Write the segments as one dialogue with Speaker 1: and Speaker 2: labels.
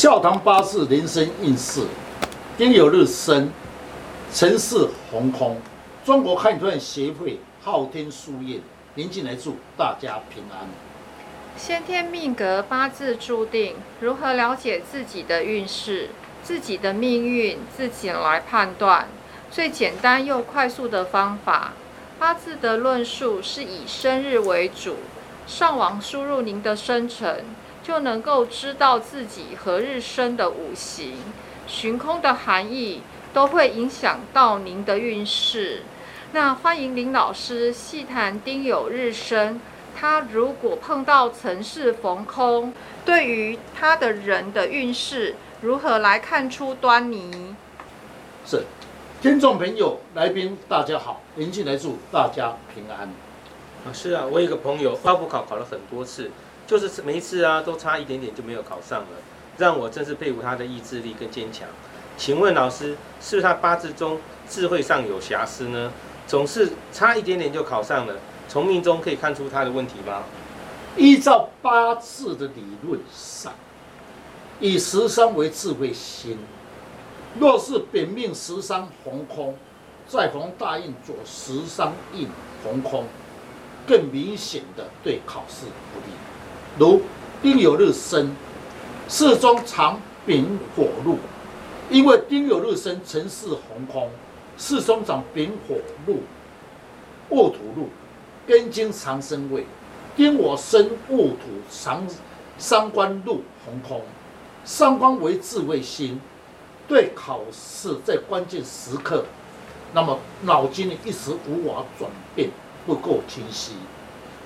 Speaker 1: 孝堂八字人生运势，丁酉日生，辰巳红空。中国汉传协会昊天书院，您进来祝大家平安。
Speaker 2: 先天命格八字注定，如何了解自己的运势、自己的命运，自己来判断。最简单又快速的方法，八字的论述是以生日为主，上网输入您的生辰。就能够知道自己何日生的五行、寻空的含义，都会影响到您的运势。那欢迎林老师细谈丁酉日生，他如果碰到辰巳逢空，对于他的人的运势如何来看出端倪？
Speaker 1: 是，听众朋友、来宾大家好，林进来祝大家平安。
Speaker 3: 啊，是啊，我有个朋友，花府考考了很多次。就是每一次啊，都差一点点就没有考上了，让我真是佩服他的意志力跟坚强。请问老师，是不是他八字中智慧上有瑕疵呢？总是差一点点就考上了，从命中可以看出他的问题吗？
Speaker 1: 依照八字的理论上，以十三为智慧星，若是本命十三红空，再逢大运左十三印红空，更明显的对考试不利。如丁酉日生，四中藏丙火禄，因为丁酉日生辰巳红空，四中长丙火禄，戊土禄，根金长生位，丁火生戊土长三官禄红空，三官为智慧星，对考试在关键时刻，那么脑筋一时无法转变，不够清晰，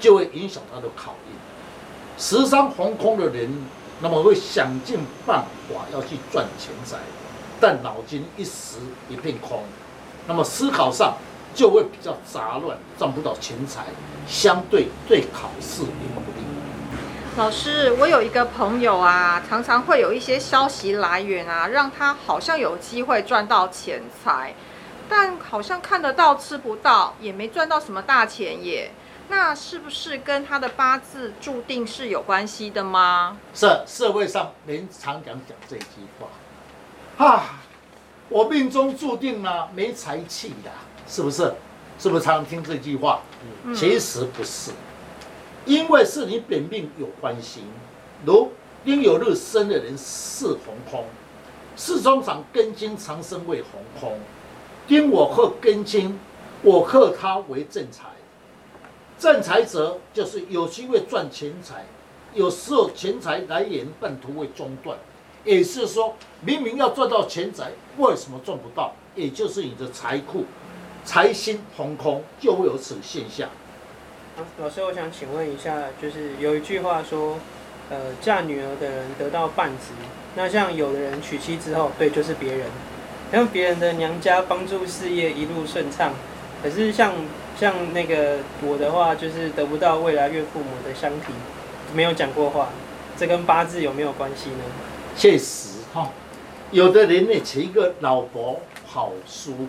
Speaker 1: 就会影响他的考验。十伤红空的人，那么会想尽办法要去赚钱财，但脑筋一时一片空，那么思考上就会比较杂乱，赚不到钱财，相对对考试也不利。
Speaker 2: 老师，我有一个朋友啊，常常会有一些消息来源啊，让他好像有机会赚到钱财，但好像看得到吃不到，也没赚到什么大钱耶。那是不是跟他的八字注定是有关系的吗？
Speaker 1: 是社会上人常讲讲这句话，啊，我命中注定了没财气的，是不是？是不是常常听这句话？嗯，其实不是，因为是你本命有关系。如丁酉日生的人是红空，四中长根金长生为红空，丁我克根金，我克他为正财。正财者就是有机会赚钱财，有时候钱财来源半途会中断，也是说明明要赚到钱财，为什么赚不到？也就是你的财库财星空空，就会有此现象。
Speaker 4: 老师，我想请问一下，就是有一句话说，呃，嫁女儿的人得到半子，那像有的人娶妻之后，对，就是别人，让别人的娘家帮助事业一路顺畅，可是像。像那个我的话，就是得不到未来岳父母的相提，没有讲过话，这跟八字有没有关系呢？
Speaker 1: 确实哈，有的人呢娶一个老婆好舒服，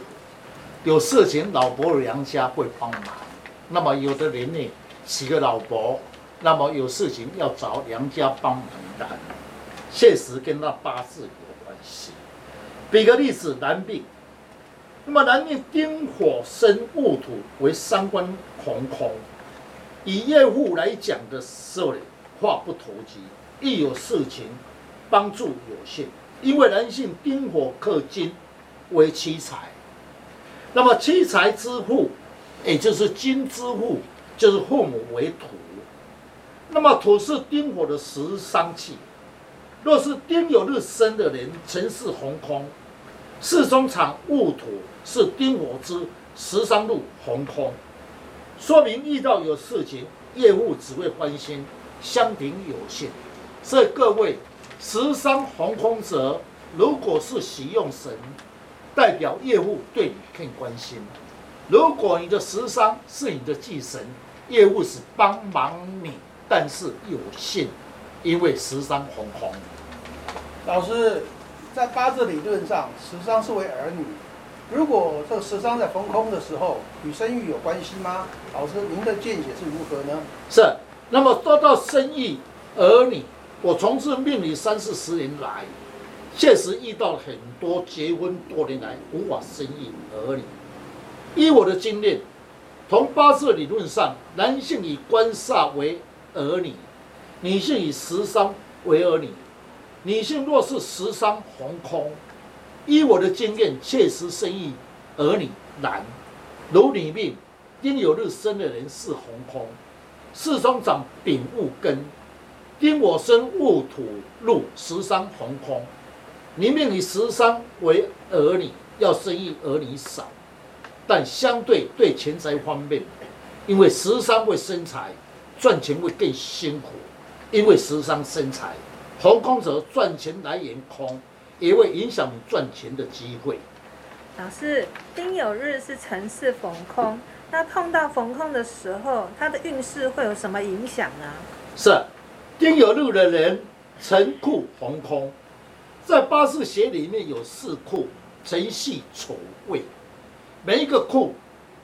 Speaker 1: 有事情老婆娘家会帮忙；那么有的人呢娶个老婆，那么有事情要找娘家帮忙的，确实跟那八字有关系。比个例子，男病。那么南面丁火生戊土为三官红空，以业户来讲的时候呢，话不投机，一有事情帮助有限。因为男性丁火克金为妻财，那么妻财之父，也就是金之父，就是父母为土。那么土是丁火的食伤气，若是丁酉日生的人，辰是红空。四中场戊土是丁火之十三路红空，说明遇到有事情，业务只会欢心，相挺有限。所以各位十三红空者，如果是喜用神，代表业务对你更关心；如果你的十三是你的忌神，业务是帮忙你，但是有限，因为十三红空。
Speaker 5: 老师。在八字理论上，十伤是为儿女。如果这十伤在逢空的时候，与生育有关系吗？老师，您的见解是如何呢？
Speaker 1: 是。那么说到生育儿女，我从事命理三四十年来，确实遇到了很多结婚多年来无法生育儿女。依我的经验，从八字理论上，男性以官煞为儿女，女性以食伤为儿女。女性若是食伤红空，依我的经验，确实生育儿女难。如女命丁有日生的人是红空，四中长丙戊根，丁我生戊土入，食伤红空。你命以食伤为儿女，要生育儿女少，但相对对钱财方面，因为食伤会生财，赚钱会更辛苦，因为食伤生财。红空者赚钱来源空，也会影响你赚钱的机会。
Speaker 6: 老师，丁酉日是辰巳逢空，那碰到逢空的时候，他的运势会有什么影响呢？
Speaker 1: 是，丁酉日的人辰库逢空，在八字学里面有四库：辰戌丑未，每一个库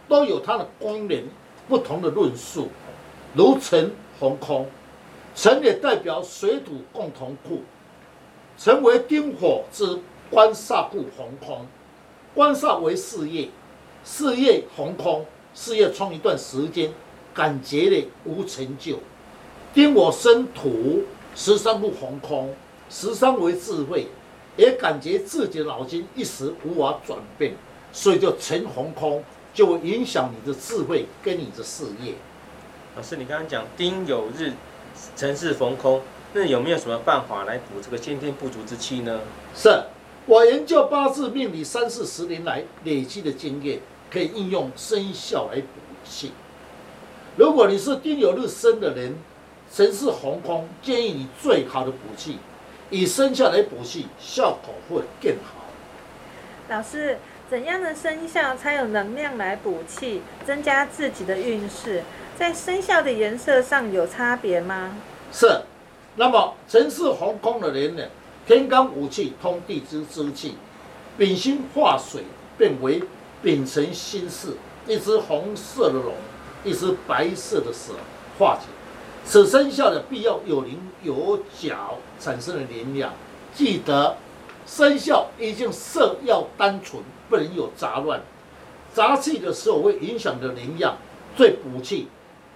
Speaker 1: 都有它的功能，不同的论述。如辰逢空。辰也代表水土共同库，辰为丁火之官煞库红空，官煞为事业，事业红空，事业冲一段时间，感觉的无成就。丁火生土，十三库红空，十三为智慧，也感觉自己的脑筋一时无法转变，所以就成红空，就会影响你的智慧跟你的事业。
Speaker 3: 老师，你刚刚讲丁酉日。辰巳逢空，那有没有什么办法来补这个先天不足之气呢？
Speaker 1: 是我研究八字命理三四十年来累积的经验，可以应用生肖来补气。如果你是丁酉日生的人，辰巳红空，建议你最好的补气以生肖来补气，效果会更好。
Speaker 6: 老师，怎样的生肖才有能量来补气，增加自己的运势？在生肖的颜色上有差别吗？
Speaker 1: 是，那么辰巳红空的人呢？天干五气通地支之气，丙辛化水变为丙辰辛巳，一只红色的龙，一只白色的蛇化解。此生肖的必要有灵有角，产生的灵量。记得生肖一定色要单纯，不能有杂乱。杂气的时候会影响的灵量，最补气。